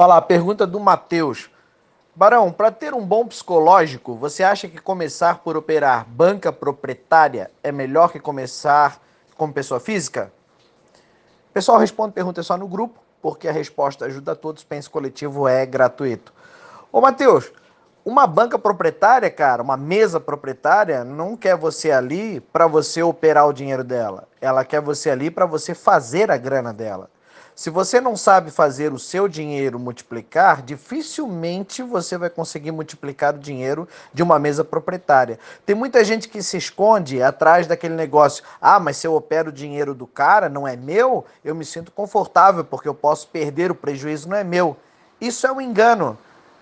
Olha lá, pergunta do Matheus. Barão, para ter um bom psicológico, você acha que começar por operar banca proprietária é melhor que começar como pessoa física? Pessoal, responde pergunta só no grupo, porque a resposta ajuda a todos. Pense coletivo é gratuito. Ô, Matheus, uma banca proprietária, cara, uma mesa proprietária, não quer você ali para você operar o dinheiro dela. Ela quer você ali para você fazer a grana dela. Se você não sabe fazer o seu dinheiro multiplicar, dificilmente você vai conseguir multiplicar o dinheiro de uma mesa proprietária. Tem muita gente que se esconde atrás daquele negócio: ah, mas se eu opero o dinheiro do cara, não é meu, eu me sinto confortável porque eu posso perder, o prejuízo não é meu. Isso é um engano.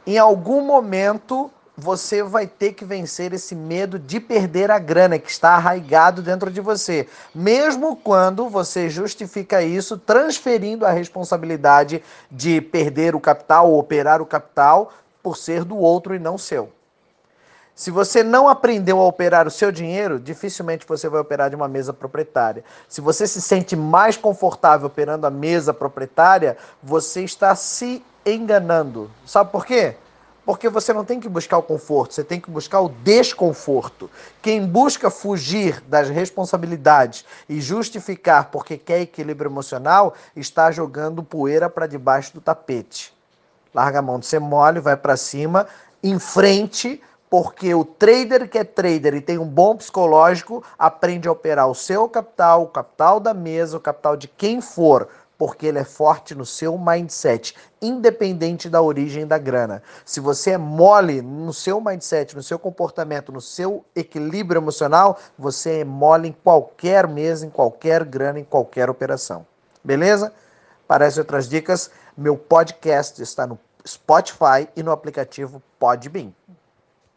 Em algum momento você vai ter que vencer esse medo de perder a grana que está arraigado dentro de você, mesmo quando você justifica isso transferindo a responsabilidade de perder o capital ou operar o capital por ser do outro e não seu. Se você não aprendeu a operar o seu dinheiro, dificilmente você vai operar de uma mesa proprietária. Se você se sente mais confortável operando a mesa proprietária, você está se enganando. Sabe por quê? Porque você não tem que buscar o conforto, você tem que buscar o desconforto. Quem busca fugir das responsabilidades e justificar porque quer equilíbrio emocional está jogando poeira para debaixo do tapete. Larga a mão de ser mole, vai para cima, em frente, porque o trader que é trader e tem um bom psicológico aprende a operar o seu capital, o capital da mesa, o capital de quem for porque ele é forte no seu mindset, independente da origem da grana. Se você é mole no seu mindset, no seu comportamento, no seu equilíbrio emocional, você é mole em qualquer mesa, em qualquer grana, em qualquer operação. Beleza? Essas outras dicas, meu podcast está no Spotify e no aplicativo Podbean.